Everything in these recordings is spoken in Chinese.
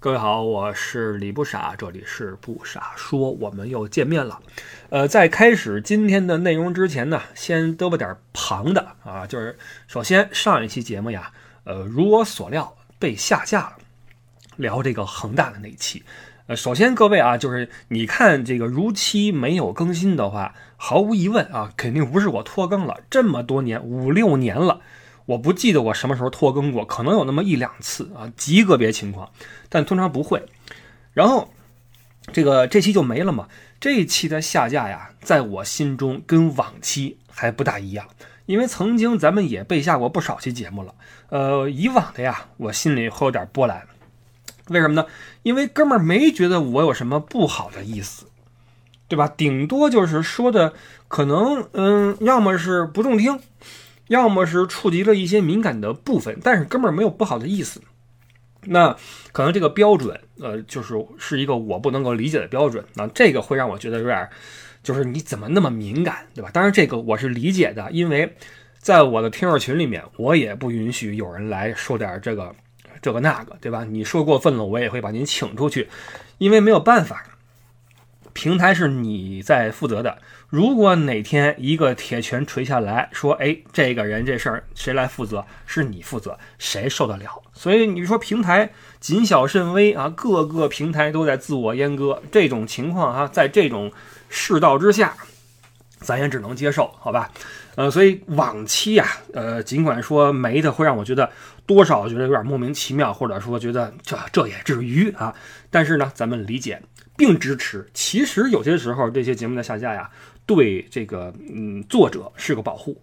各位好，我是李不傻，这里是不傻说，我们又见面了。呃，在开始今天的内容之前呢，先嘚啵点旁的啊，就是首先上一期节目呀，呃，如我所料被下架了，聊这个恒大的那一期。呃，首先各位啊，就是你看这个如期没有更新的话，毫无疑问啊，肯定不是我拖更了，这么多年五六年了。我不记得我什么时候拖更过，可能有那么一两次啊，极个别情况，但通常不会。然后这个这期就没了嘛？这一期的下架呀，在我心中跟往期还不大一样，因为曾经咱们也被下过不少期节目了。呃，以往的呀，我心里会有点波澜。为什么呢？因为哥们儿没觉得我有什么不好的意思，对吧？顶多就是说的可能，嗯，要么是不中听。要么是触及了一些敏感的部分，但是根本没有不好的意思。那可能这个标准，呃，就是是一个我不能够理解的标准。那这个会让我觉得有点，就是你怎么那么敏感，对吧？当然这个我是理解的，因为在我的听友群里面，我也不允许有人来说点这个这个那个，对吧？你说过分了，我也会把您请出去，因为没有办法。平台是你在负责的，如果哪天一个铁拳锤下来说，哎，这个人这事儿谁来负责？是你负责，谁受得了？所以你说平台谨小慎微啊，各个平台都在自我阉割，这种情况哈，在这种世道之下，咱也只能接受，好吧？呃，所以往期呀，呃，尽管说没的会让我觉得多少觉得有点莫名其妙，或者说觉得这这也至于啊，但是呢，咱们理解。并支持。其实有些时候，这些节目的下架呀，对这个嗯作者是个保护。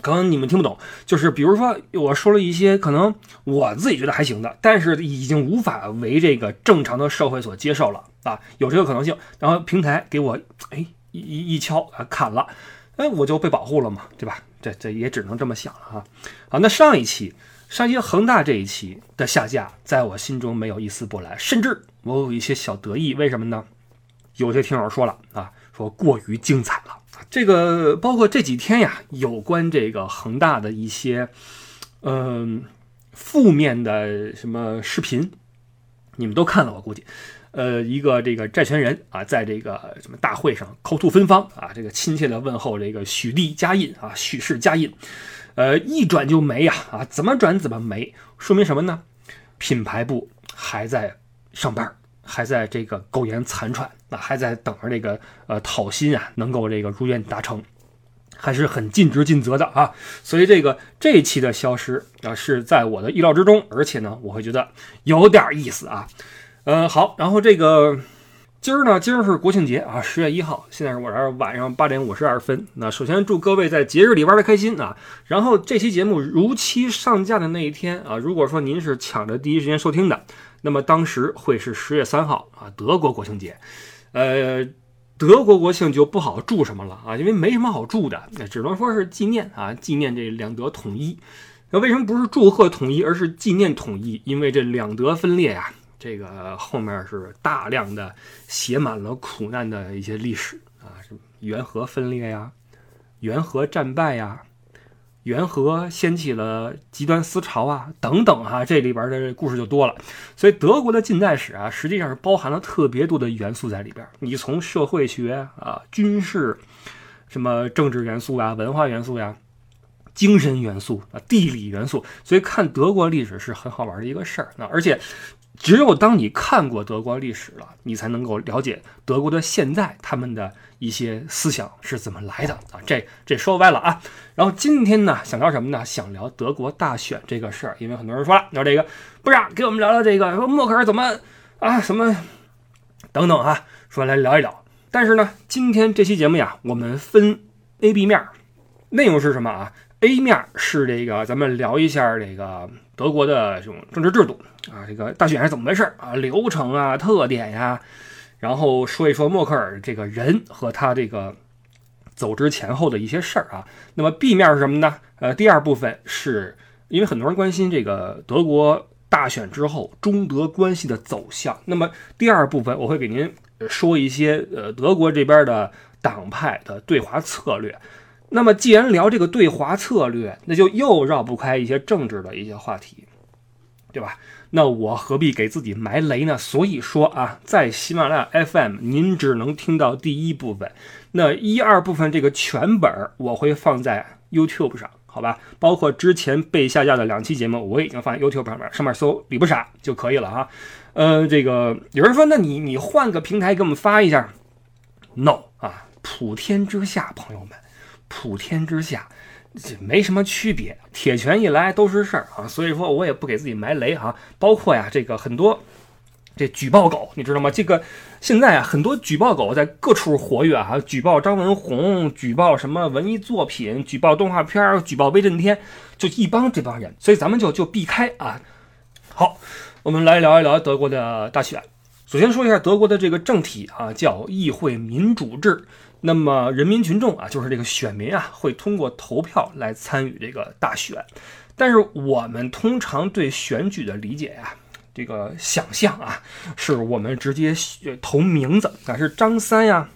可能你们听不懂，就是比如说我说了一些可能我自己觉得还行的，但是已经无法为这个正常的社会所接受了啊，有这个可能性。然后平台给我哎一一敲啊砍了，哎我就被保护了嘛，对吧？这这也只能这么想了哈。好，那上一期。上一期恒大这一期的下架，在我心中没有一丝波澜，甚至我有一些小得意。为什么呢？有些听友说了啊，说过于精彩了。这个包括这几天呀，有关这个恒大的一些嗯负面的什么视频，你们都看了，我估计。呃，一个这个债权人啊，在这个什么大会上口吐芬芳啊，这个亲切的问候这个许地加印啊，许氏加印。呃，一转就没呀，啊，怎么转怎么没，说明什么呢？品牌部还在上班，还在这个苟延残喘，那还在等着这个呃讨薪啊，能够这个如愿达成，还是很尽职尽责的啊。所以这个这一期的消失啊，是在我的意料之中，而且呢，我会觉得有点意思啊。嗯，好，然后这个。今儿呢，今儿是国庆节啊，十月一号，现在是我这儿晚上八点五十二分。那首先祝各位在节日里玩的开心啊。然后这期节目如期上架的那一天啊，如果说您是抢着第一时间收听的，那么当时会是十月三号啊，德国国庆节。呃，德国国庆就不好祝什么了啊，因为没什么好祝的，那只能说是纪念啊，纪念这两德统一。那为什么不是祝贺统一，而是纪念统一？因为这两德分裂呀。这个后面是大量的写满了苦难的一些历史啊，什么元和分裂呀，元和战败呀，元和掀起了极端思潮啊，等等哈，这里边的故事就多了。所以德国的近代史啊，实际上是包含了特别多的元素在里边。你从社会学啊、军事、什么政治元素啊、文化元素呀、精神元素啊、地理元素，所以看德国历史是很好玩的一个事儿啊，而且。只有当你看过德国历史了，你才能够了解德国的现在他们的一些思想是怎么来的啊！这这说歪了啊！然后今天呢，想聊什么呢？想聊德国大选这个事儿，因为很多人说了，聊这个不是给我们聊聊这个，说默克尔怎么啊什么等等啊，说来聊一聊。但是呢，今天这期节目呀，我们分 A、B 面，内容是什么啊？A 面是这个，咱们聊一下这个德国的这种政治制度。啊，这个大选是怎么回事啊？流程啊，特点呀，然后说一说默克尔这个人和他这个走之前后的一些事儿啊。那么 B 面是什么呢？呃，第二部分是因为很多人关心这个德国大选之后中德关系的走向。那么第二部分我会给您说一些呃德国这边的党派的对华策略。那么既然聊这个对华策略，那就又绕不开一些政治的一些话题，对吧？那我何必给自己埋雷呢？所以说啊，在喜马拉雅 FM，您只能听到第一部分，那一二部分这个全本我会放在 YouTube 上，好吧？包括之前被下架的两期节目，我已经放在 YouTube 上面，上面搜“李不傻”就可以了哈。呃，这个有人说，那你你换个平台给我们发一下？No 啊，普天之下，朋友们，普天之下。这没什么区别，铁拳一来都是事儿啊，所以说我也不给自己埋雷哈。包括呀，这个很多这举报狗，你知道吗？这个现在啊，很多举报狗在各处活跃啊，举报张文红，举报什么文艺作品，举报动画片，举报威震天，就一帮这帮人，所以咱们就就避开啊。好，我们来聊一聊德国的大选。首先说一下德国的这个政体啊，叫议会民主制。那么人民群众啊，就是这个选民啊，会通过投票来参与这个大选。但是我们通常对选举的理解呀，这个想象啊，是我们直接投名字，啊是张三呀，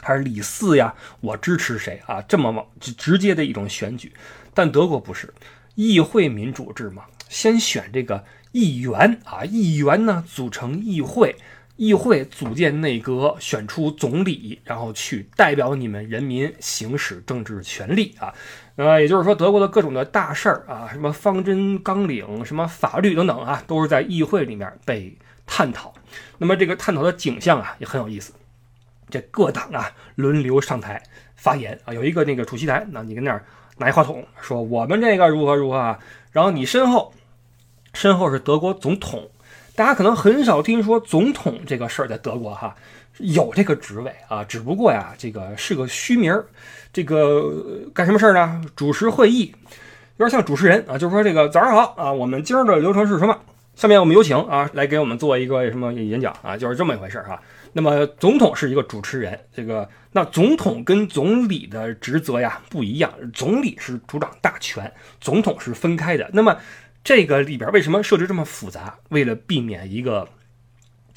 还是李四呀？我支持谁啊？这么往直接的一种选举。但德国不是议会民主制嘛，先选这个议员啊，议员呢组成议会。议会组建内阁，选出总理，然后去代表你们人民行使政治权利啊。呃，也就是说，德国的各种的大事儿啊，什么方针纲领、什么法律等等啊，都是在议会里面被探讨。那么这个探讨的景象啊，也很有意思。这各党啊轮流上台发言啊，有一个那个主席台，那你跟那儿拿一话筒说我们这个如何如何啊，然后你身后身后是德国总统。大家可能很少听说总统这个事儿，在德国哈有这个职位啊，只不过呀，这个是个虚名儿。这个干什么事儿呢？主持会议，有点像主持人啊，就是说这个早上好啊，我们今儿的流程是什么？下面我们有请啊，来给我们做一个什么演讲啊，就是这么一回事儿哈。那么总统是一个主持人，这个那总统跟总理的职责呀不一样，总理是主掌大权，总统是分开的。那么这个里边为什么设置这么复杂？为了避免一个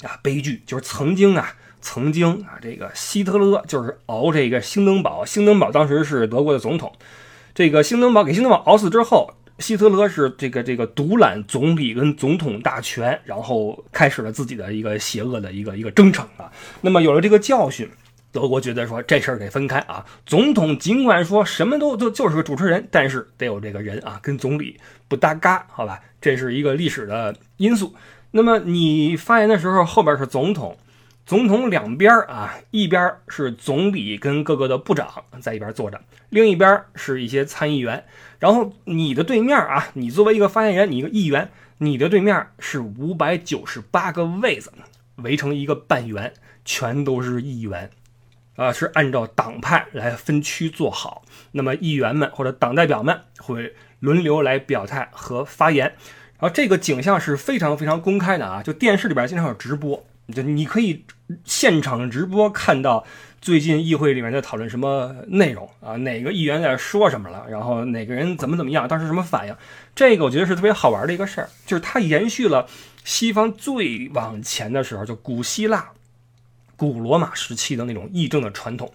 啊悲剧，就是曾经啊，曾经啊，这个希特勒就是熬这个兴登堡，兴登堡当时是德国的总统，这个兴登堡给兴登堡熬死之后，希特勒是这个这个独揽总理跟总统大权，然后开始了自己的一个邪恶的一个一个征程啊。那么有了这个教训。德国觉得说这事儿得分开啊，总统尽管说什么都就就是个主持人，但是得有这个人啊，跟总理不搭嘎，好吧？这是一个历史的因素。那么你发言的时候，后边是总统，总统两边啊，一边是总理跟各个的部长在一边坐着，另一边是一些参议员。然后你的对面啊，你作为一个发言人，你一个议员，你的对面是五百九十八个位子围成一个半圆，全都是议员。啊，是按照党派来分区做好。那么议员们或者党代表们会轮流来表态和发言。然后这个景象是非常非常公开的啊，就电视里边经常有直播，就你可以现场直播看到最近议会里面在讨论什么内容啊，哪个议员在说什么了，然后哪个人怎么怎么样，当时什么反应。这个我觉得是特别好玩的一个事儿，就是它延续了西方最往前的时候，就古希腊。古罗马时期的那种议政的传统，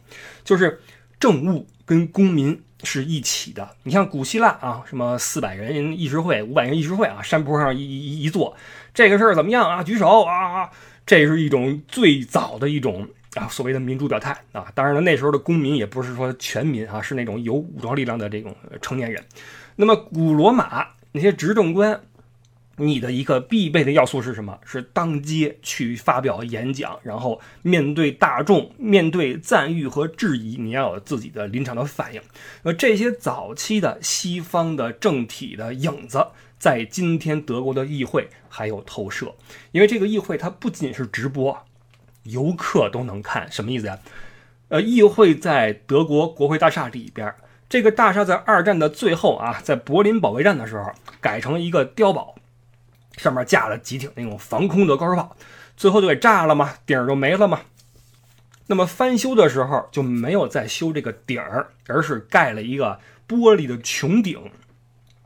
就是政务跟公民是一起的。你像古希腊啊，什么四百人议事会、五百人议事会啊，山坡上一一一坐，这个事儿怎么样啊？举手啊！这是一种最早的一种啊，所谓的民主表态啊。当然了，那时候的公民也不是说全民啊，是那种有武装力量的这种成年人。那么古罗马那些执政官。你的一个必备的要素是什么？是当街去发表演讲，然后面对大众，面对赞誉和质疑，你要有自己的临场的反应。那这些早期的西方的政体的影子，在今天德国的议会还有投射，因为这个议会它不仅是直播，游客都能看。什么意思呀？呃，议会在德国国会大厦里边，这个大厦在二战的最后啊，在柏林保卫战的时候改成了一个碉堡。上面架了几挺那种防空的高射炮，最后就给炸了嘛，顶儿就没了嘛。那么翻修的时候就没有再修这个顶儿，而是盖了一个玻璃的穹顶，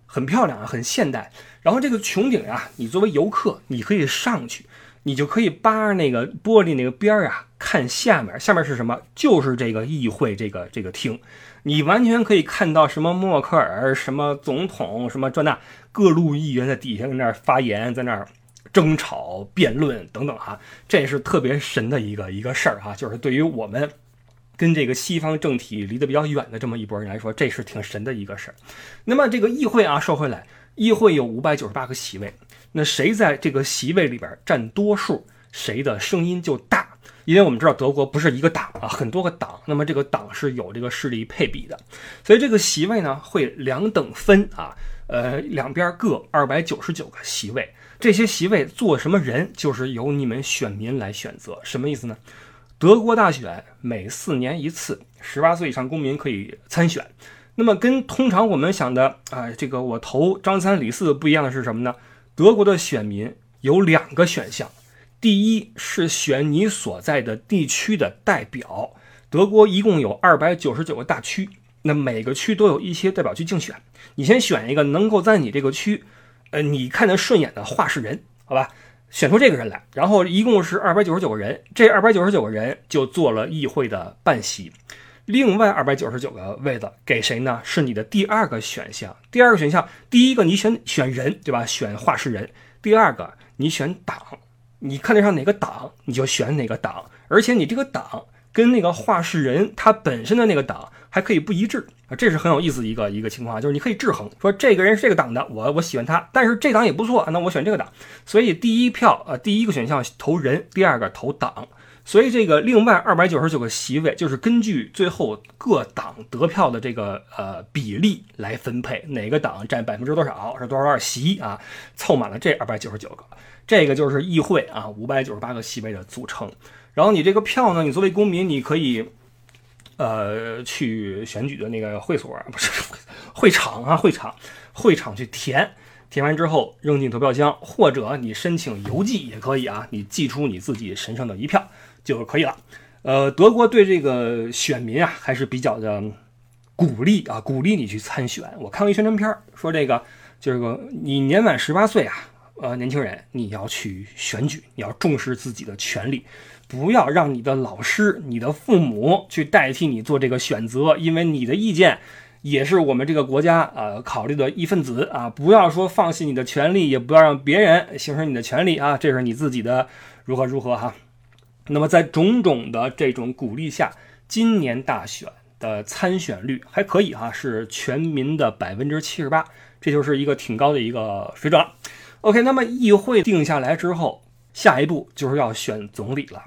很漂亮啊，很现代。然后这个穹顶呀，你作为游客，你可以上去，你就可以扒着那个玻璃那个边儿啊，看下面，下面是什么？就是这个议会这个这个厅。你完全可以看到什么默克尔、什么总统、什么这那各路议员在底下在那儿发言，在那儿争吵、辩论等等哈，这是特别神的一个一个事儿哈，就是对于我们跟这个西方政体离得比较远的这么一拨人来说，这是挺神的一个事儿。那么这个议会啊，说回来，议会有五百九十八个席位，那谁在这个席位里边占多数，谁的声音就大。因为我们知道德国不是一个党啊，很多个党，那么这个党是有这个势力配比的，所以这个席位呢会两等分啊，呃，两边各二百九十九个席位，这些席位坐什么人，就是由你们选民来选择。什么意思呢？德国大选每四年一次，十八岁以上公民可以参选。那么跟通常我们想的啊，这个我投张三李四不一样的是什么呢？德国的选民有两个选项。第一是选你所在的地区的代表，德国一共有二百九十九个大区，那每个区都有一些代表去竞选。你先选一个能够在你这个区，呃，你看得顺眼的话事人，好吧，选出这个人来，然后一共是二百九十九个人，这二百九十九个人就做了议会的半席，另外二百九十九个位子给谁呢？是你的第二个选项。第二个选项，第一个你选选人，对吧？选话事人。第二个你选党。你看得上哪个党，你就选哪个党，而且你这个党跟那个话事人他本身的那个党还可以不一致啊，这是很有意思的一个一个情况，就是你可以制衡，说这个人是这个党的，我我喜欢他，但是这党也不错，那我选这个党。所以第一票呃第一个选项投人，第二个投党，所以这个另外二百九十九个席位就是根据最后各党得票的这个呃比例来分配，哪个党占百分之多少是多少多少席啊，凑满了这二百九十九个。这个就是议会啊，五百九十八个席位的组成。然后你这个票呢，你作为公民，你可以，呃，去选举的那个会所，不是会场啊，会场，会场去填，填完之后扔进投票箱，或者你申请邮寄也可以啊，你寄出你自己神圣的一票就可以了。呃，德国对这个选民啊还是比较的鼓励啊，鼓励你去参选。我看过一宣传片说这个就是个你年满十八岁啊。呃，年轻人，你要去选举，你要重视自己的权利，不要让你的老师、你的父母去代替你做这个选择，因为你的意见也是我们这个国家呃考虑的一份子啊！不要说放弃你的权利，也不要让别人行使你的权利啊！这是你自己的如何如何哈。那么在种种的这种鼓励下，今年大选的参选率还可以哈，是全民的百分之七十八，这就是一个挺高的一个水准了。OK，那么议会定下来之后，下一步就是要选总理了。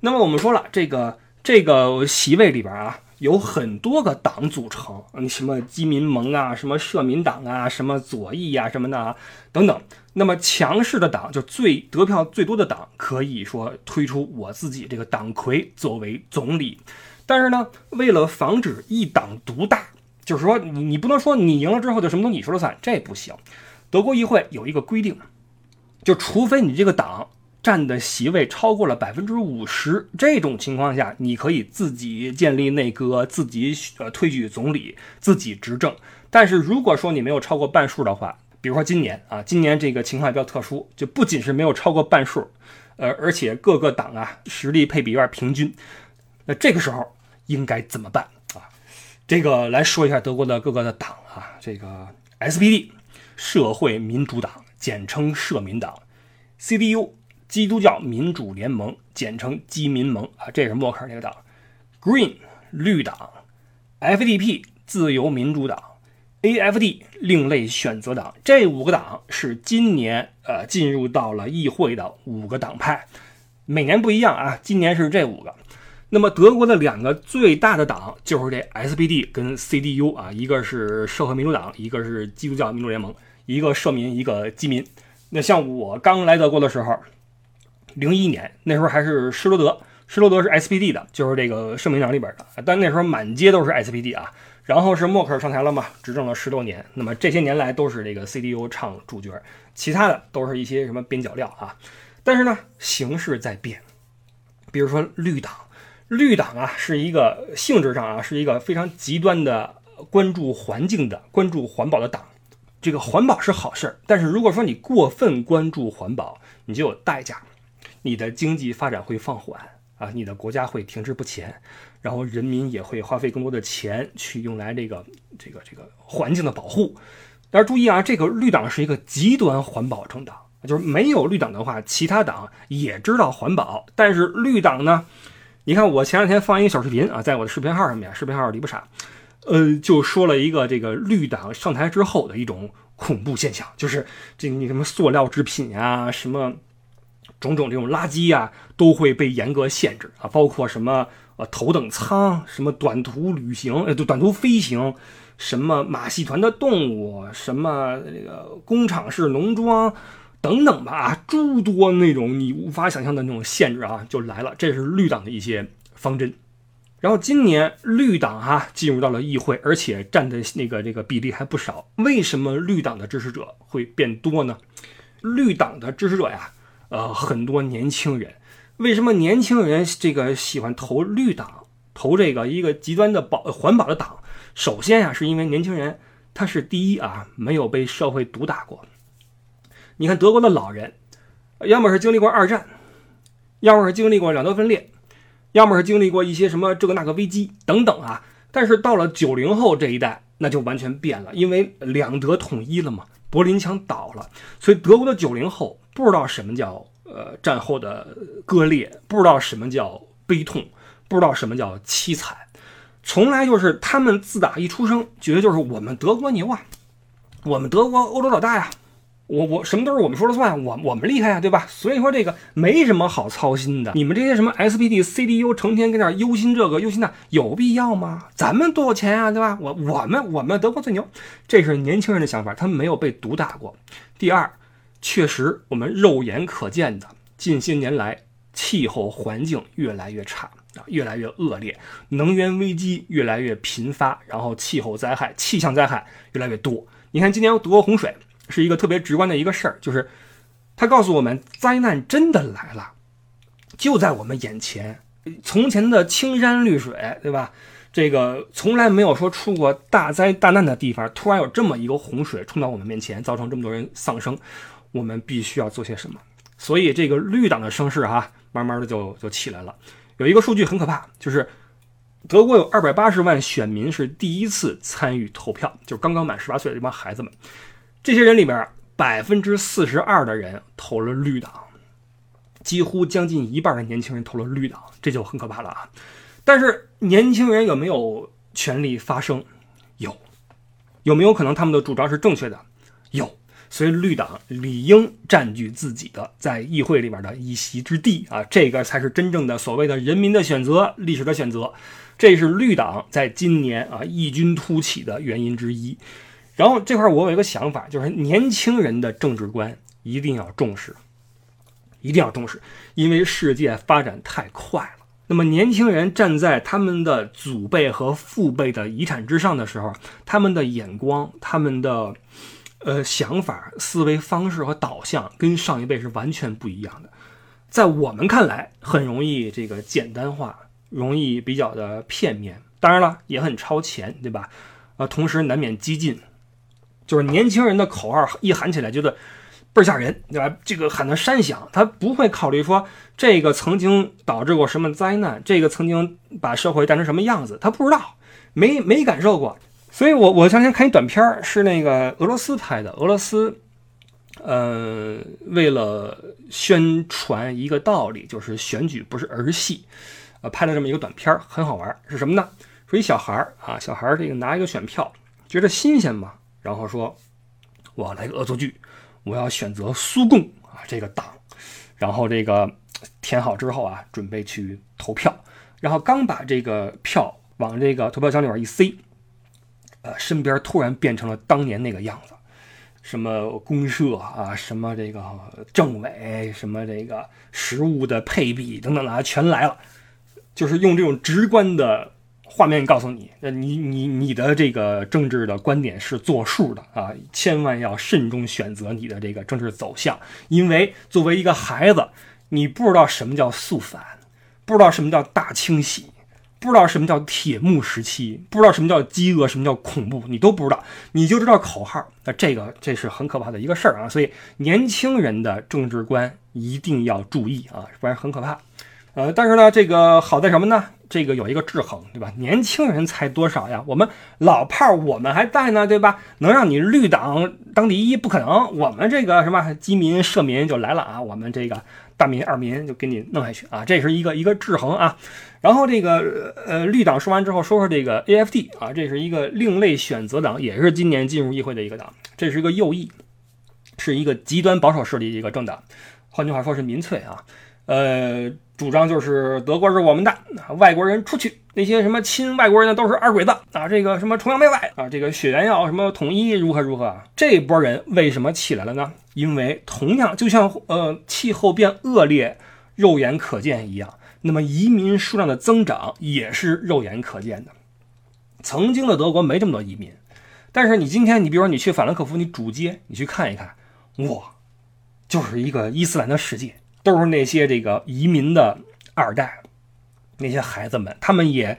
那么我们说了，这个这个席位里边啊，有很多个党组成，嗯，什么基民盟啊，什么社民党啊，什么左翼呀，什么的啊，等等。那么强势的党，就最得票最多的党，可以说推出我自己这个党魁作为总理。但是呢，为了防止一党独大，就是说你你不能说你赢了之后就什么都你说了算，这不行。德国议会有一个规定，就除非你这个党占的席位超过了百分之五十，这种情况下，你可以自己建立内阁，自己呃推举总理，自己执政。但是如果说你没有超过半数的话，比如说今年啊，今年这个情况比较特殊，就不仅是没有超过半数，呃，而且各个党啊实力配比有点平均，那这个时候应该怎么办啊？这个来说一下德国的各个的党啊，这个 SPD。社会民主党，简称社民党；CDU，基督教民主联盟，简称基民盟啊，这是默克尔那个党；Green，绿党；FDP，自由民主党；AFD，另类选择党。这五个党是今年呃进入到了议会的五个党派，每年不一样啊，今年是这五个。那么德国的两个最大的党就是这 SPD 跟 CDU 啊，一个是社会民主党，一个是基督教民主联盟。一个社民，一个基民。那像我刚来德国的时候，零一年那时候还是施罗德，施罗德是 SPD 的，就是这个社民党里边的。但那时候满街都是 SPD 啊。然后是默克尔上台了嘛，执政了十多年。那么这些年来都是这个 CDU 唱主角，其他的都是一些什么边角料啊。但是呢，形势在变。比如说绿党，绿党啊是一个性质上啊是一个非常极端的关注环境的、关注环保的党。这个环保是好事儿，但是如果说你过分关注环保，你就有代价，你的经济发展会放缓啊，你的国家会停滞不前，然后人民也会花费更多的钱去用来这个这个这个环境的保护。但是注意啊，这个绿党是一个极端环保政党，就是没有绿党的话，其他党也知道环保，但是绿党呢？你看我前两天放一个小视频啊，在我的视频号上面，视频号李不傻，呃，就说了一个这个绿党上台之后的一种恐怖现象，就是这你什么塑料制品啊，什么种种这种垃圾啊，都会被严格限制啊，包括什么呃头等舱，什么短途旅行，呃，短途飞行。什么马戏团的动物，什么那个工厂式农庄，等等吧，诸多那种你无法想象的那种限制啊，就来了。这是绿党的一些方针。然后今年绿党哈进入到了议会，而且占的那个这个比例还不少。为什么绿党的支持者会变多呢？绿党的支持者呀，呃，很多年轻人。为什么年轻人这个喜欢投绿党，投这个一个极端的保环保的党？首先呀，是因为年轻人他是第一啊，没有被社会毒打过。你看德国的老人，要么是经历过二战，要么是经历过两德分裂，要么是经历过一些什么这个那个危机等等啊。但是到了九零后这一代，那就完全变了，因为两德统一了嘛，柏林墙倒了，所以德国的九零后不知道什么叫呃战后的割裂，不知道什么叫悲痛，不知道什么叫凄惨。从来就是他们自打一出生，觉得就是我们德国牛啊，我们德国欧洲老大呀，我我什么都是我们说了算，我我们厉害呀，对吧？所以说这个没什么好操心的。你们这些什么 SPD、CDU 成天跟那忧心这个忧心那，有必要吗？咱们多有钱啊，对吧？我我们我们德国最牛，这是年轻人的想法，他们没有被毒打过。第二，确实我们肉眼可见的，近些年来气候环境越来越差啊。越来越恶劣，能源危机越来越频发，然后气候灾害、气象灾害越来越多。你看，今年德国洪水是一个特别直观的一个事儿，就是它告诉我们，灾难真的来了，就在我们眼前。从前的青山绿水，对吧？这个从来没有说出过大灾大难的地方，突然有这么一个洪水冲到我们面前，造成这么多人丧生，我们必须要做些什么？所以，这个绿党的声势哈，慢慢的就就起来了。有一个数据很可怕，就是德国有二百八十万选民是第一次参与投票，就是刚刚满十八岁的这帮孩子们。这些人里边，百分之四十二的人投了绿党，几乎将近一半的年轻人投了绿党，这就很可怕了啊！但是年轻人有没有权利发声？有，有没有可能他们的主张是正确的？有。所以绿党理应占据自己的在议会里边的一席之地啊，这个才是真正的所谓的人民的选择，历史的选择。这是绿党在今年啊异军突起的原因之一。然后这块我有一个想法，就是年轻人的政治观一定要重视，一定要重视，因为世界发展太快了。那么年轻人站在他们的祖辈和父辈的遗产之上的时候，他们的眼光，他们的。呃，想法、思维方式和导向跟上一辈是完全不一样的，在我们看来很容易这个简单化，容易比较的片面，当然了也很超前，对吧？呃，同时难免激进，就是年轻人的口号一喊起来觉得倍儿吓人，对吧？这个喊的山响，他不会考虑说这个曾经导致过什么灾难，这个曾经把社会带成什么样子，他不知道，没没感受过。所以，我我前两天看一短片，是那个俄罗斯拍的。俄罗斯，呃，为了宣传一个道理，就是选举不是儿戏，呃，拍了这么一个短片，很好玩。是什么呢？说一小孩啊，小孩这个拿一个选票，觉得新鲜嘛，然后说，我来个恶作剧，我要选择苏共啊这个党，然后这个填好之后啊，准备去投票，然后刚把这个票往这个投票箱里边一塞。呃，身边突然变成了当年那个样子，什么公社啊，什么这个政委，什么这个食物的配比等等啊，全来了。就是用这种直观的画面告诉你，那你你你的这个政治的观点是作数的啊，千万要慎重选择你的这个政治走向，因为作为一个孩子，你不知道什么叫肃反，不知道什么叫大清洗。不知道什么叫铁幕时期，不知道什么叫饥饿，什么叫恐怖，你都不知道，你就知道口号。那这个这是很可怕的一个事儿啊！所以年轻人的政治观一定要注意啊，不然很可怕。呃，但是呢，这个好在什么呢？这个有一个制衡，对吧？年轻人才多少呀？我们老炮儿我们还在呢，对吧？能让你绿党当第一不可能，我们这个什么基民社民就来了啊，我们这个大民二民就给你弄下去啊，这是一个一个制衡啊。然后这个呃绿党说完之后，说说这个 AFD 啊，这是一个另类选择党，也是今年进入议会的一个党，这是一个右翼，是一个极端保守势力一个政党，换句话说是民粹啊，呃。主张就是德国是我们的，外国人出去，那些什么亲外国人的都是二鬼子啊！这个什么崇洋媚外啊，这个血缘要什么统一如何如何？这波人为什么起来了呢？因为同样就像呃气候变恶劣肉眼可见一样，那么移民数量的增长也是肉眼可见的。曾经的德国没这么多移民，但是你今天你比如说你去法兰克福，你主街你去看一看，哇，就是一个伊斯兰的世界。都是那些这个移民的二代，那些孩子们，他们也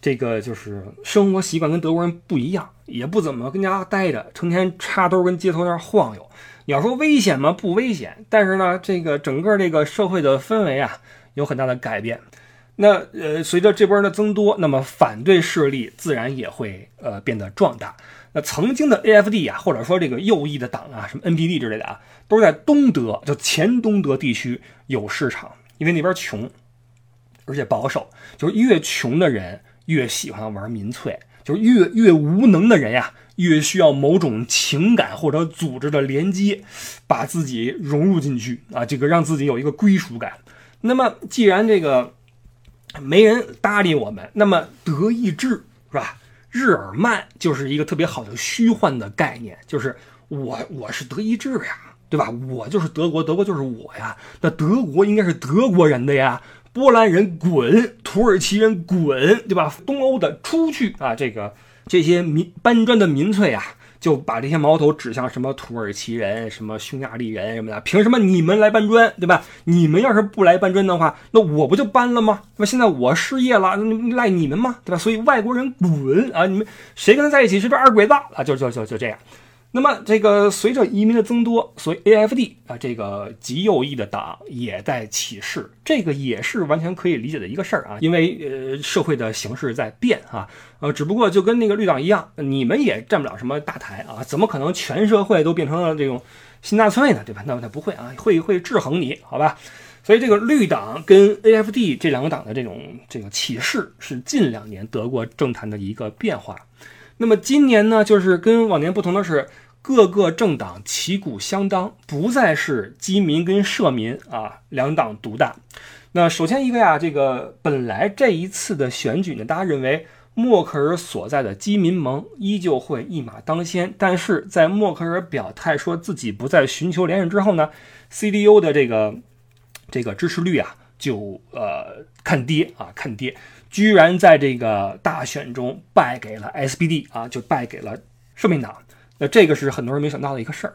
这个就是生活习惯跟德国人不一样，也不怎么跟家待着，成天插兜跟街头那晃悠。你要说危险吗？不危险，但是呢，这个整个这个社会的氛围啊，有很大的改变。那呃，随着这波的增多，那么反对势力自然也会呃变得壮大。那曾经的 AFD 啊，或者说这个右翼的党啊，什么 NPD 之类的啊，都是在东德，就前东德地区有市场，因为那边穷，而且保守，就是越穷的人越喜欢玩民粹，就是越越无能的人呀，越需要某种情感或者组织的连接，把自己融入进去啊，这个让自己有一个归属感。那么既然这个没人搭理我们，那么德意志是吧？日耳曼就是一个特别好的虚幻的概念，就是我我是德意志呀，对吧？我就是德国，德国就是我呀。那德国应该是德国人的呀，波兰人滚，土耳其人滚，对吧？东欧的出去啊，这个这些民搬砖的民粹啊。就把这些矛头指向什么土耳其人、什么匈牙利人什么的，凭什么你们来搬砖，对吧？你们要是不来搬砖的话，那我不就搬了吗？那现在我失业了，赖你们吗？对吧？所以外国人滚啊！你们谁跟他在一起是不是二鬼子啊？就就就就这样。那么，这个随着移民的增多，所以 AFD 啊，这个极右翼的党也在起势，这个也是完全可以理解的一个事儿啊。因为呃，社会的形势在变啊，呃，只不过就跟那个绿党一样，你们也占不了什么大台啊，怎么可能全社会都变成了这种新纳粹呢？对吧？那那不会啊，会会制衡你，好吧？所以这个绿党跟 AFD 这两个党的这种这个起势，是近两年德国政坛的一个变化。那么今年呢，就是跟往年不同的是，各个政党旗鼓相当，不再是基民跟社民啊两党独大。那首先一个呀，这个本来这一次的选举呢，大家认为默克尔所在的基民盟依旧会一马当先，但是在默克尔表态说自己不再寻求连任之后呢，CDU 的这个这个支持率啊就呃看跌啊看跌。居然在这个大选中败给了 SPD 啊，就败给了社民党。那这个是很多人没想到的一个事儿。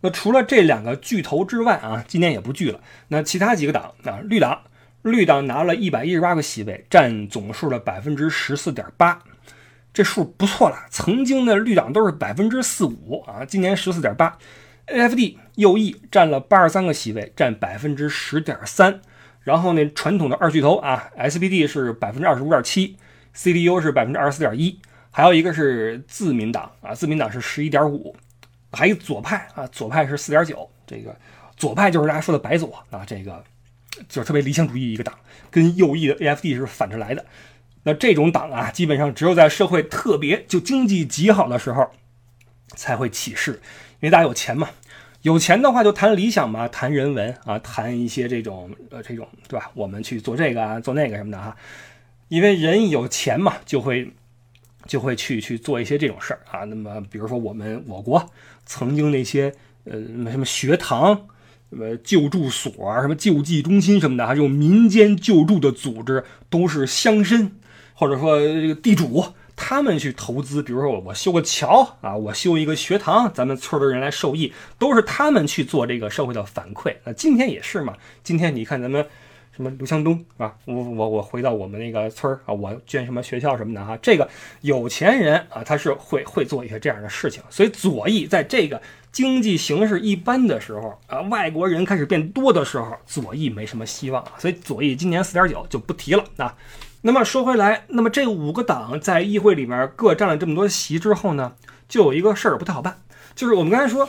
那除了这两个巨头之外啊，今年也不聚了。那其他几个党啊，绿党，绿党拿了一百一十八个席位，占总数的百分之十四点八，这数不错了。曾经的绿党都是百分之四五啊，今年十四点八。AFD 右翼占了八十三个席位，占百分之十点三。然后呢，传统的二巨头啊，SPD 是百分之二十五点七，CDU 是百分之二十四点一，还有一个是自民党啊，自民党是十一点五，还有左派啊，左派是四点九。这个左派就是大家说的白左啊，这个就是特别理想主义一个党，跟右翼的 AFD 是反着来的。那这种党啊，基本上只有在社会特别就经济极好的时候才会起势，因为大家有钱嘛。有钱的话就谈理想嘛，谈人文啊，谈一些这种呃这种对吧？我们去做这个啊，做那个什么的哈。因为人有钱嘛，就会就会去去做一些这种事儿啊。那么比如说我们我国曾经那些呃什么学堂、什么救助所、什么救济中心什么的，还有民间救助的组织，都是乡绅或者说这个地主。他们去投资，比如说我我修个桥啊，我修一个学堂，咱们村的人来受益，都是他们去做这个社会的反馈。那今天也是嘛，今天你看咱们什么刘强东啊，我我我回到我们那个村儿啊，我捐什么学校什么的哈，这个有钱人啊，他是会会做一些这样的事情。所以左翼在这个经济形势一般的时候啊，外国人开始变多的时候，左翼没什么希望啊。所以左翼今年四点九就不提了啊。那么说回来，那么这五个党在议会里面各占了这么多席之后呢，就有一个事儿不太好办，就是我们刚才说。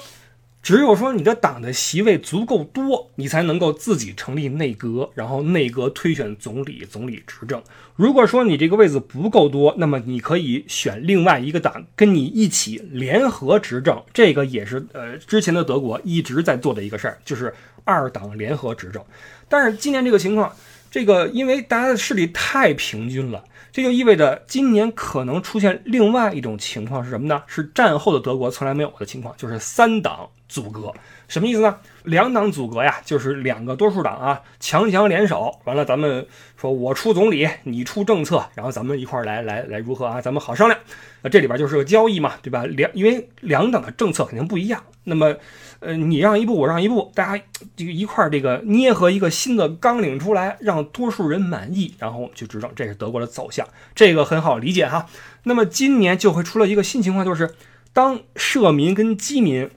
只有说你的党的席位足够多，你才能够自己成立内阁，然后内阁推选总理，总理执政。如果说你这个位子不够多，那么你可以选另外一个党跟你一起联合执政。这个也是呃之前的德国一直在做的一个事儿，就是二党联合执政。但是今年这个情况，这个因为大家的势力太平均了。这就意味着今年可能出现另外一种情况是什么呢？是战后的德国从来没有的情况，就是三党阻隔。什么意思呢？两党阻隔呀，就是两个多数党啊强强联手，完了咱们说我出总理，你出政策，然后咱们一块儿来来来如何啊？咱们好商量。那这里边就是个交易嘛，对吧？两因为两党的政策肯定不一样，那么。呃，你让一步，我让一步，大家这个一块儿这个捏合一个新的纲领出来，让多数人满意，然后我们去执政，这是德国的走向，这个很好理解哈。那么今年就会出了一个新情况，就是当社民跟基民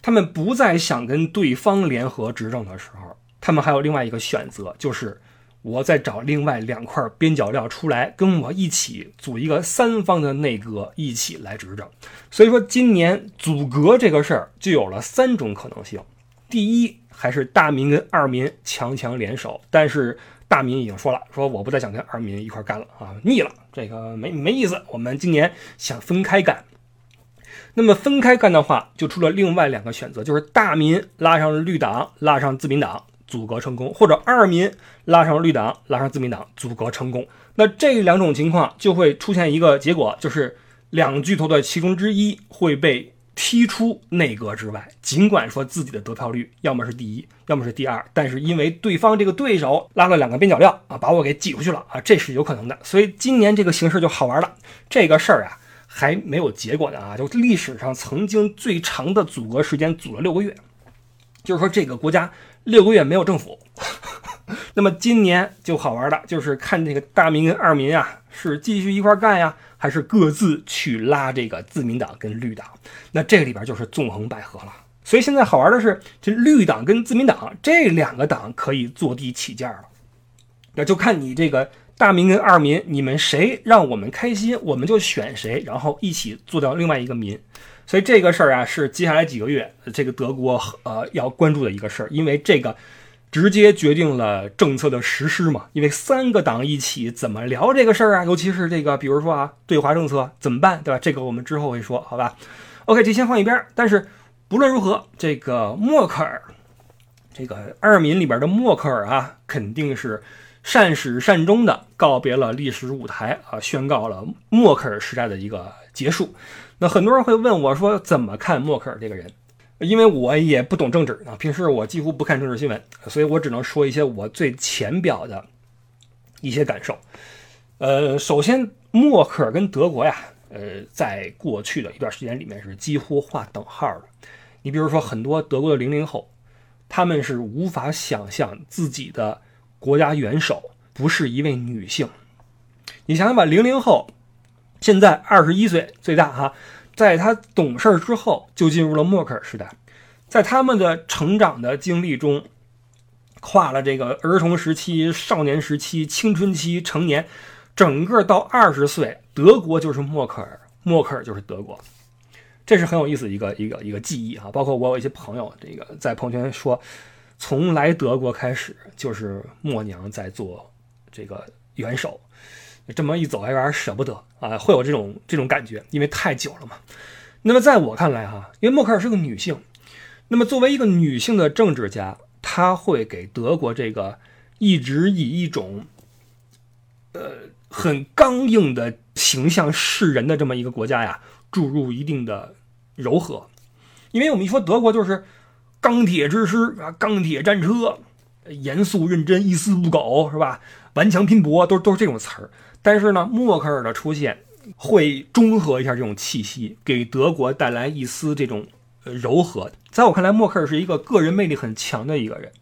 他们不再想跟对方联合执政的时候，他们还有另外一个选择，就是。我再找另外两块边角料出来，跟我一起组一个三方的内阁，一起来执政。所以说，今年阻隔这个事儿就有了三种可能性：第一，还是大民跟二民强强联手，但是大民已经说了，说我不再想跟二民一块干了啊，腻了，这个没没意思。我们今年想分开干。那么分开干的话，就出了另外两个选择，就是大民拉上绿党，拉上自民党。阻隔成功，或者二民拉上绿党，拉上自民党，阻隔成功。那这两种情况就会出现一个结果，就是两巨头的其中之一会被踢出内阁之外。尽管说自己的得票率要么是第一，要么是第二，但是因为对方这个对手拉了两个边角料啊，把我给挤出去了啊，这是有可能的。所以今年这个形势就好玩了。这个事儿啊还没有结果呢啊，就历史上曾经最长的阻隔时间阻了六个月，就是说这个国家。六个月没有政府，那么今年就好玩了，就是看这个大民跟二民啊，是继续一块干呀，还是各自去拉这个自民党跟绿党？那这个里边就是纵横捭阖了。所以现在好玩的是，这绿党跟自民党这两个党可以坐地起价了。那就看你这个大民跟二民，你们谁让我们开心，我们就选谁，然后一起做掉另外一个民。所以这个事儿啊，是接下来几个月这个德国呃要关注的一个事儿，因为这个直接决定了政策的实施嘛。因为三个党一起怎么聊这个事儿啊？尤其是这个，比如说啊，对华政策怎么办，对吧？这个我们之后会说，好吧？OK，这先放一边。但是不论如何，这个默克尔，这个二民里边的默克尔啊，肯定是善始善终的告别了历史舞台啊，宣告了默克尔时代的一个结束。很多人会问我说：“怎么看默克尔这个人？”因为我也不懂政治啊，平时我几乎不看政治新闻，所以我只能说一些我最浅表的一些感受。呃，首先，默克尔跟德国呀，呃，在过去的一段时间里面是几乎划等号的。你比如说，很多德国的零零后，他们是无法想象自己的国家元首不是一位女性。你想想吧，零零后。现在二十一岁最大哈，在他懂事之后就进入了默克尔时代，在他们的成长的经历中，跨了这个儿童时期、少年时期、青春期、成年，整个到二十岁，德国就是默克尔，默克尔就是德国，这是很有意思一个一个一个记忆啊。包括我有一些朋友，这个在朋友圈说，从来德国开始就是默娘在做这个元首。这么一走还有点舍不得啊，会有这种这种感觉，因为太久了嘛。那么在我看来哈，因为默克尔是个女性，那么作为一个女性的政治家，她会给德国这个一直以一种呃很刚硬的形象示人的这么一个国家呀，注入一定的柔和。因为我们一说德国就是钢铁之师啊，钢铁战车，严肃认真，一丝不苟，是吧？顽强拼搏，都都是这种词儿。但是呢，默克尔的出现会中和一下这种气息，给德国带来一丝这种柔和。在我看来，默克尔是一个个人魅力很强的一个人，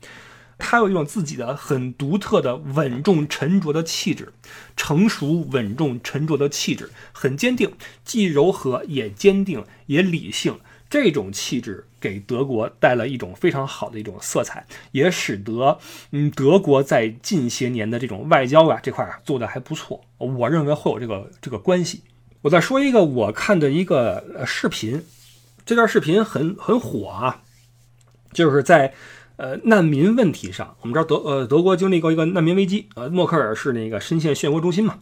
他有一种自己的很独特的稳重沉着的气质，成熟稳重沉着的气质，很坚定，既柔和也坚定也理性。这种气质给德国带来一种非常好的一种色彩，也使得嗯德国在近些年的这种外交啊这块啊做的还不错。我认为会有这个这个关系。我再说一个我看的一个视频，这段视频很很火啊，就是在呃难民问题上，我们知道德呃德国经历过一个难民危机，呃默克尔是那个深陷漩涡中心嘛。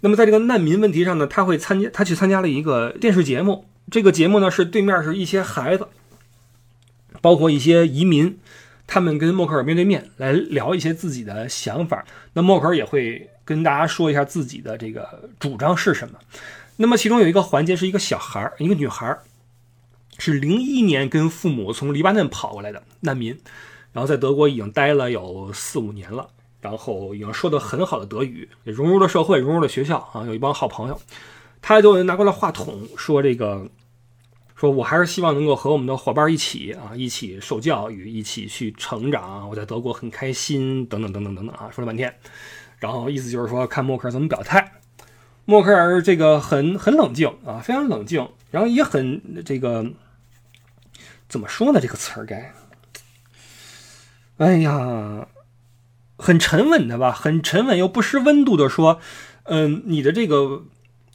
那么在这个难民问题上呢，他会参加他去参加了一个电视节目。这个节目呢是对面是一些孩子，包括一些移民，他们跟默克尔面对面来聊一些自己的想法。那默克尔也会跟大家说一下自己的这个主张是什么。那么其中有一个环节是一个小孩儿，一个女孩儿，是零一年跟父母从黎巴嫩跑过来的难民，然后在德国已经待了有四五年了，然后已经说的很好的德语，也融入了社会，融入了学校啊，有一帮好朋友。他就拿过来话筒说：“这个，说我还是希望能够和我们的伙伴一起啊，一起受教育，一起去成长。我在德国很开心，等等等等等等啊，说了半天。然后意思就是说，看默克尔怎么表态。默克尔这个很很冷静啊，非常冷静，然后也很这个怎么说呢？这个词儿该，哎呀，很沉稳的吧？很沉稳又不失温度的说，嗯，你的这个。”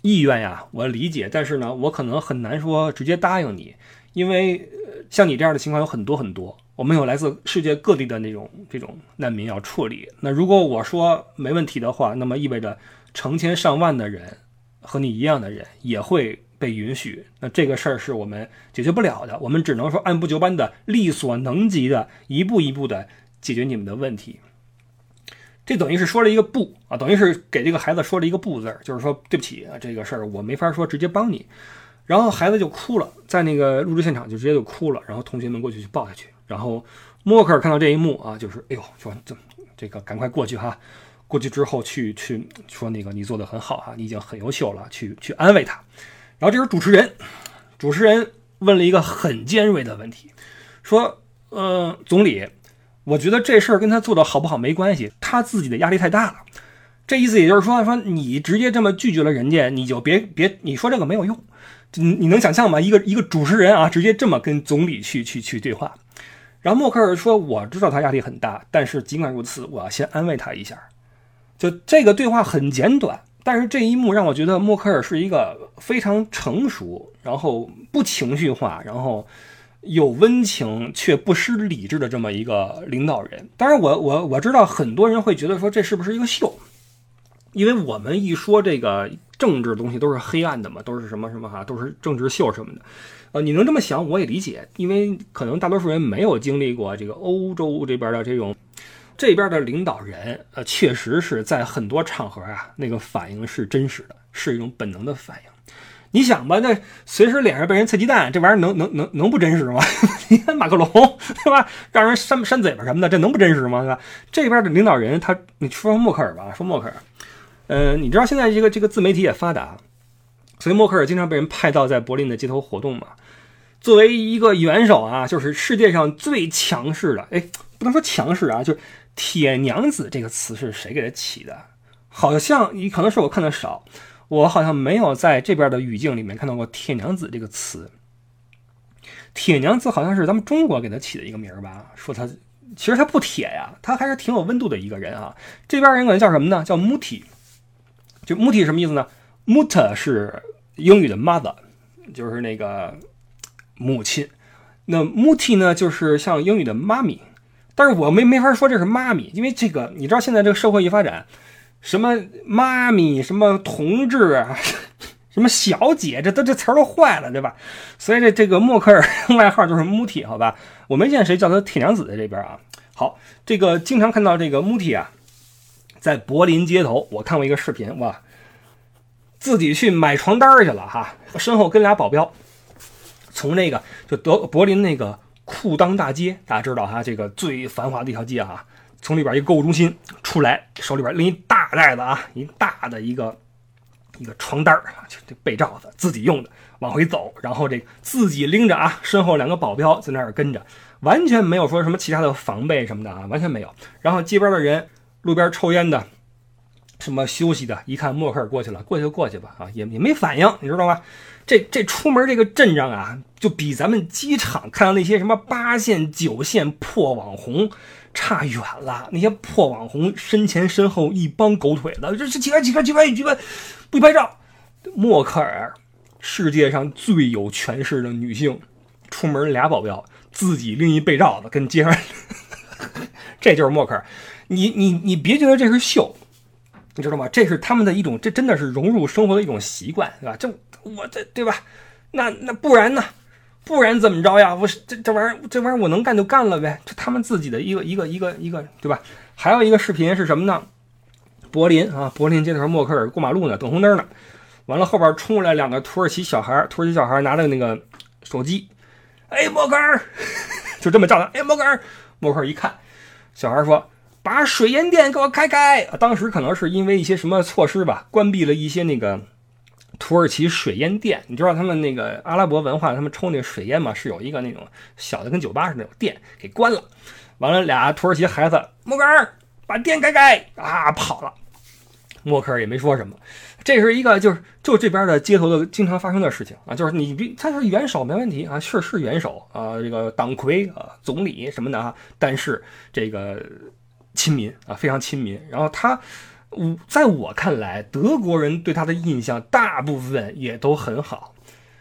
意愿呀，我理解，但是呢，我可能很难说直接答应你，因为像你这样的情况有很多很多，我们有来自世界各地的那种这种难民要处理。那如果我说没问题的话，那么意味着成千上万的人和你一样的人也会被允许。那这个事儿是我们解决不了的，我们只能说按部就班的、力所能及的、一步一步的解决你们的问题。这等于是说了一个不啊，等于是给这个孩子说了一个不字儿，就是说对不起啊，这个事儿我没法说直接帮你。然后孩子就哭了，在那个录制现场就直接就哭了。然后同学们过去去抱下去。然后默克尔看到这一幕啊，就是哎呦，说这这个赶快过去哈。过去之后去去说那个你做的很好哈，你已经很优秀了，去去安慰他。然后这时候主持人，主持人问了一个很尖锐的问题，说呃总理。我觉得这事儿跟他做的好不好没关系，他自己的压力太大了。这意思也就是说，说你直接这么拒绝了人家，你就别别你说这个没有用。你你能想象吗？一个一个主持人啊，直接这么跟总理去去去对话。然后默克尔说：“我知道他压力很大，但是尽管如此，我要先安慰他一下。”就这个对话很简短，但是这一幕让我觉得默克尔是一个非常成熟，然后不情绪化，然后。有温情却不失理智的这么一个领导人，当然我我我知道很多人会觉得说这是不是一个秀，因为我们一说这个政治东西都是黑暗的嘛，都是什么什么哈，都是政治秀什么的，呃，你能这么想我也理解，因为可能大多数人没有经历过这个欧洲这边的这种这边的领导人，呃，确实是在很多场合啊，那个反应是真实的，是一种本能的反应。你想吧，那随时脸上被人啐鸡蛋，这玩意儿能能能能不真实吗？你看马克龙，对吧？让人扇扇嘴巴什么的，这能不真实吗？对吧？这边的领导人，他你说默克尔吧，说默克尔，呃，你知道现在这个这个自媒体也发达，所以默克尔经常被人派到在柏林的街头活动嘛。作为一个元首啊，就是世界上最强势的，哎，不能说强势啊，就是铁娘子这个词是谁给他起的？好像你可能是我看的少。我好像没有在这边的语境里面看到过“铁娘子”这个词。铁娘子好像是咱们中国给他起的一个名儿吧？说他其实他不铁呀，他还是挺有温度的一个人啊。这边人管他叫什么呢？叫 “muti”，。就 “muti” 什么意思呢？Mutter 是英语的 mother，就是那个母亲。那 “muti” 呢，就是像英语的妈咪。但是我没没法说这是妈咪，因为这个你知道，现在这个社会一发展。什么妈咪，什么同志啊，什么小姐，这都这词儿都坏了，对吧？所以这这个默克尔 外号就是穆提，好吧？我没见谁叫他铁娘子在这边啊。好，这个经常看到这个穆提啊，在柏林街头，我看过一个视频，哇，自己去买床单去了哈，身后跟俩保镖，从那个就德柏林那个裤裆大街，大家知道哈，这个最繁华的一条街啊。从里边一个购物中心出来，手里边拎一大袋子啊，一大的一个一个床单啊，就这被罩子自己用的，往回走，然后这自己拎着啊，身后两个保镖在那儿跟着，完全没有说什么其他的防备什么的啊，完全没有。然后街边的人、路边抽烟的、什么休息的，一看默克尔过去了，过去就过去吧，啊，也也没反应，你知道吗？这这出门这个阵仗啊，就比咱们机场看到那些什么八线九线破网红差远了。那些破网红身前身后一帮狗腿子，这这几个几个几个几个不拍照。默克尔，世界上最有权势的女性，出门俩保镖，自己拎一被罩子跟街上，这就是默克尔。你你你别觉得这是秀，你知道吗？这是他们的一种，这真的是融入生活的一种习惯，对吧？这。我这对吧？那那不然呢？不然怎么着呀？我这这玩意儿，这玩意儿我能干就干了呗。就他们自己的一个一个一个一个，对吧？还有一个视频是什么呢？柏林啊，柏林街头默克尔过马路呢，等红灯呢。完了后边冲过来两个土耳其小孩，土耳其小孩拿着那个手机，哎，默克尔，就这么叫他，哎，默克尔，默克尔一看，小孩说：“把水烟店给我开开。”当时可能是因为一些什么措施吧，关闭了一些那个。土耳其水烟店，你知道他们那个阿拉伯文化，他们抽那个水烟嘛，是有一个那种小的跟酒吧似的那种店给关了。完了，俩土耳其孩子，默克尔把店开开啊，跑了。默克尔也没说什么。这是一个就是就这边的街头的经常发生的事情啊，就是你比他是元首没问题啊，是是元首啊，这个党魁啊，总理什么的啊，但是这个亲民啊，非常亲民。然后他。我在我看来，德国人对他的印象大部分也都很好，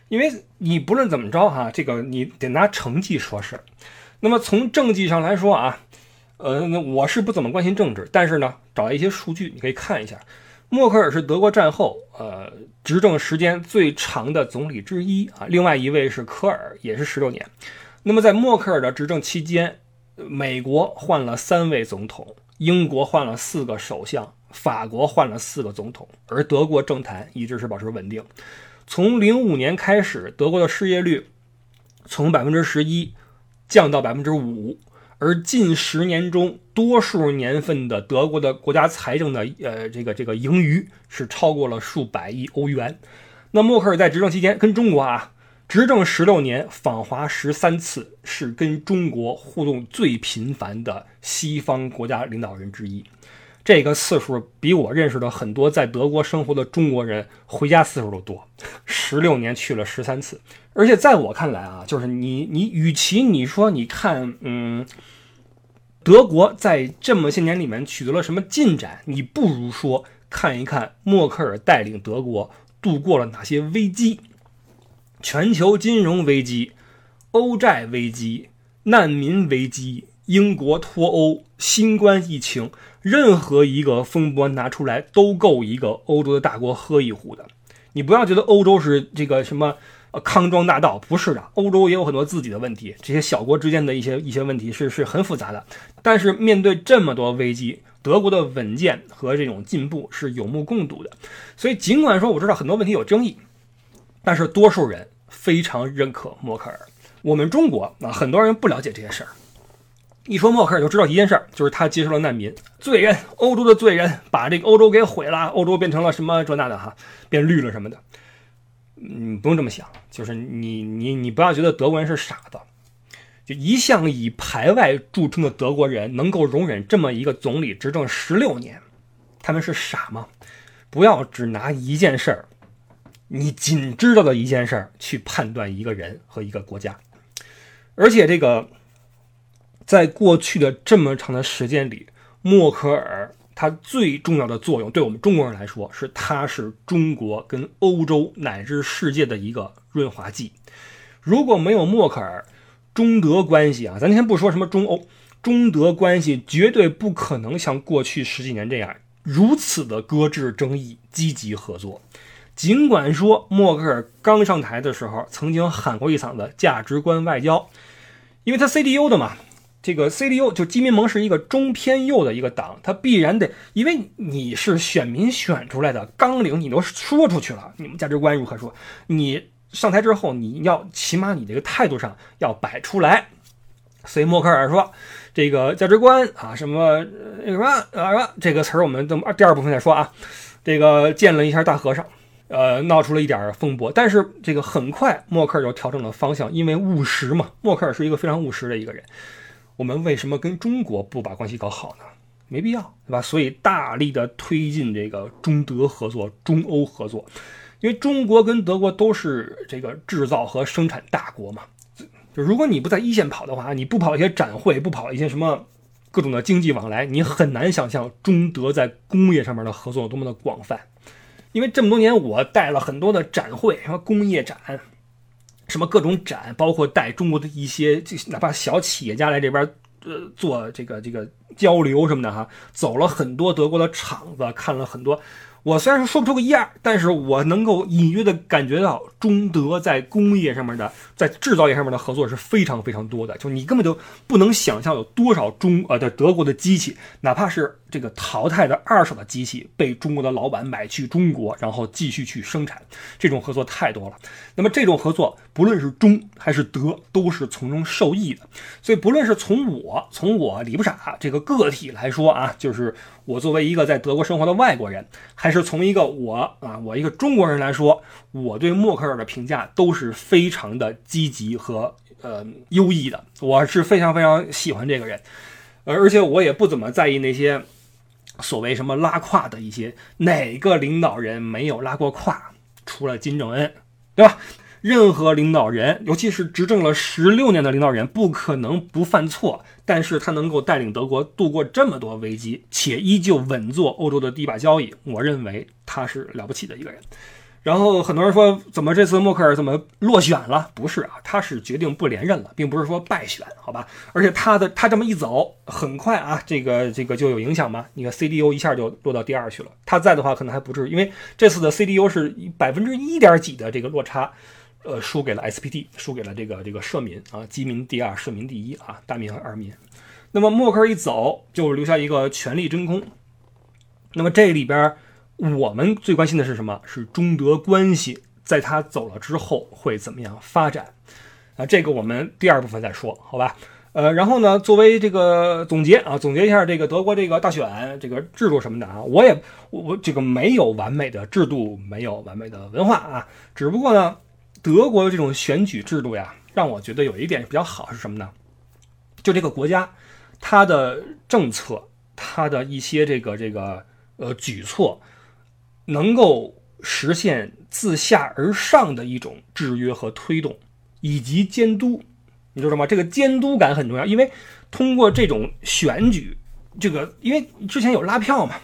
因为你不论怎么着哈，这个你得拿成绩说事儿。那么从政绩上来说啊，呃，我是不怎么关心政治，但是呢，找一些数据你可以看一下。默克尔是德国战后呃执政时间最长的总理之一啊，另外一位是科尔，也是十六年。那么在默克尔的执政期间，美国换了三位总统，英国换了四个首相。法国换了四个总统，而德国政坛一直是保持稳定。从零五年开始，德国的失业率从百分之十一降到百分之五，而近十年中，多数年份的德国的国家财政的呃这个这个盈余是超过了数百亿欧元。那默克尔在执政期间跟中国啊执政十六年，访华十三次，是跟中国互动最频繁的西方国家领导人之一。这个次数比我认识的很多在德国生活的中国人回家次数都多，十六年去了十三次。而且在我看来啊，就是你你与其你说你看，嗯，德国在这么些年里面取得了什么进展，你不如说看一看默克尔带领德国度过了哪些危机：全球金融危机、欧债危机、难民危机。英国脱欧、新冠疫情，任何一个风波拿出来都够一个欧洲的大国喝一壶的。你不要觉得欧洲是这个什么康庄大道，不是的，欧洲也有很多自己的问题，这些小国之间的一些一些问题是是很复杂的。但是面对这么多危机，德国的稳健和这种进步是有目共睹的。所以尽管说我知道很多问题有争议，但是多数人非常认可默克尔。我们中国啊，很多人不了解这些事儿。一说默克尔就知道一件事儿，就是他接受了难民，罪人，欧洲的罪人，把这个欧洲给毁了，欧洲变成了什么这那的哈，变绿了什么的。嗯，不用这么想，就是你你你不要觉得德国人是傻子，就一向以排外著称的德国人能够容忍这么一个总理执政十六年，他们是傻吗？不要只拿一件事儿，你仅知道的一件事儿去判断一个人和一个国家，而且这个。在过去的这么长的时间里，默克尔他最重要的作用，对我们中国人来说，是他是中国跟欧洲乃至世界的一个润滑剂。如果没有默克尔，中德关系啊，咱先不说什么中欧，中德关系绝对不可能像过去十几年这样如此的搁置争议，积极合作。尽管说默克尔刚上台的时候曾经喊过一嗓子价值观外交，因为他 CDU 的嘛。这个 CDU 就基民盟是一个中偏右的一个党，他必然得，因为你是选民选出来的纲领，你都说出去了，你们价值观如何说？你上台之后，你要起码你这个态度上要摆出来。所以默克尔说，这个价值观啊，什么那什么啊，这个词儿我们等第二部分再说啊。这个见了一下大和尚，呃，闹出了一点风波，但是这个很快默克尔就调整了方向，因为务实嘛。默克尔是一个非常务实的一个人。我们为什么跟中国不把关系搞好呢？没必要，对吧？所以大力的推进这个中德合作、中欧合作，因为中国跟德国都是这个制造和生产大国嘛。就如果你不在一线跑的话，你不跑一些展会，不跑一些什么各种的经济往来，你很难想象中德在工业上面的合作有多么的广泛。因为这么多年，我带了很多的展会，什么工业展，什么各种展，包括带中国的一些，哪怕小企业家来这边。呃，做这个这个交流什么的哈，走了很多德国的厂子，看了很多。我虽然说说不出个一二，但是我能够隐约的感觉到中德在工业上面的，在制造业上面的合作是非常非常多的。就你根本就不能想象有多少中呃的德国的机器，哪怕是这个淘汰的二手的机器，被中国的老板买去中国，然后继续去生产，这种合作太多了。那么这种合作，不论是中还是德，都是从中受益的。所以不论是从我从我李不傻这个个体来说啊，就是我作为一个在德国生活的外国人，还是。从一个我啊，我一个中国人来说，我对默克尔的评价都是非常的积极和呃优异的。我是非常非常喜欢这个人，而且我也不怎么在意那些所谓什么拉胯的一些哪个领导人没有拉过胯，除了金正恩，对吧？任何领导人，尤其是执政了十六年的领导人，不可能不犯错。但是他能够带领德国度过这么多危机，且依旧稳坐欧洲的第一把交椅，我认为他是了不起的一个人。然后很多人说，怎么这次默克尔怎么落选了？不是啊，他是决定不连任了，并不是说败选，好吧？而且他的他这么一走，很快啊，这个这个就有影响吗？你看 CDU 一下就落到第二去了。他在的话，可能还不至于，因为这次的 CDU 是百分之一点几的这个落差。呃，输给了 SPD，输给了这个这个社民啊，基民第二，社民第一啊，大民和二民。那么默克尔一走，就留下一个权力真空。那么这里边我们最关心的是什么？是中德关系在他走了之后会怎么样发展？啊，这个我们第二部分再说，好吧？呃，然后呢，作为这个总结啊，总结一下这个德国这个大选这个制度什么的啊，我也我这个没有完美的制度，没有完美的文化啊，只不过呢。德国的这种选举制度呀，让我觉得有一点比较好是什么呢？就这个国家，它的政策，它的一些这个这个呃举措，能够实现自下而上的一种制约和推动，以及监督，你知道吗？这个监督感很重要，因为通过这种选举，这个因为之前有拉票嘛，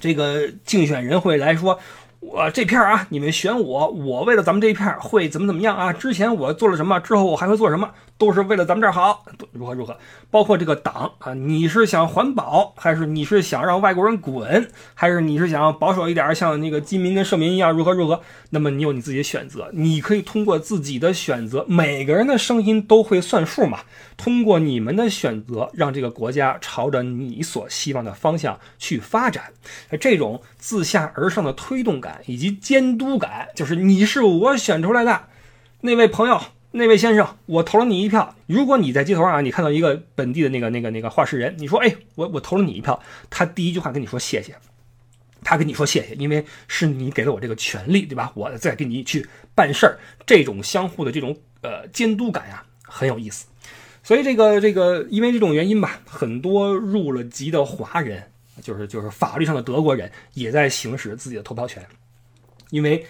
这个竞选人会来说。我这片啊，你们选我，我为了咱们这一片会怎么怎么样啊？之前我做了什么，之后我还会做什么？都是为了咱们这儿好，如何如何？包括这个党啊，你是想环保，还是你是想让外国人滚，还是你是想保守一点，像那个基民跟社民一样，如何如何？那么你有你自己的选择，你可以通过自己的选择，每个人的声音都会算数嘛。通过你们的选择，让这个国家朝着你所希望的方向去发展。这种自下而上的推动感以及监督感，就是你是我选出来的那位朋友。那位先生，我投了你一票。如果你在街头上啊，你看到一个本地的那个、那个、那个话事人，你说：“哎，我我投了你一票。”他第一句话跟你说谢谢，他跟你说谢谢，因为是你给了我这个权利，对吧？我再给你去办事儿，这种相互的这种呃监督感呀，很有意思。所以这个这个，因为这种原因吧，很多入了籍的华人，就是就是法律上的德国人，也在行使自己的投票权，因为。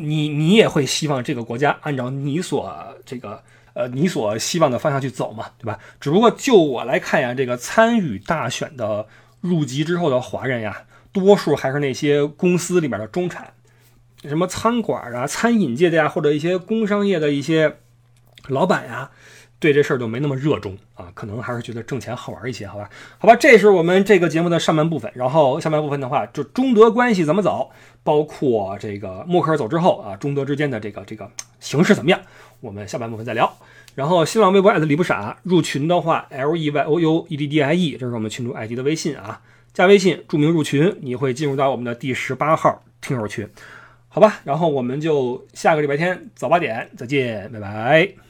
你你也会希望这个国家按照你所这个呃你所希望的方向去走嘛，对吧？只不过就我来看呀，这个参与大选的入籍之后的华人呀，多数还是那些公司里面的中产，什么餐馆啊、餐饮界的呀，或者一些工商业的一些老板呀。对这事儿就没那么热衷啊，可能还是觉得挣钱好玩一些，好吧？好吧，这是我们这个节目的上半部分，然后下半部分的话，就中德关系怎么走，包括这个默克尔走之后啊，中德之间的这个这个形势怎么样，我们下半部分再聊。然后新浪微博艾特李不傻，入群的话 L E Y O U E D D I E，这是我们群主艾迪的微信啊，加微信注明入群，你会进入到我们的第十八号听友群，好吧？然后我们就下个礼拜天早八点再见，拜拜。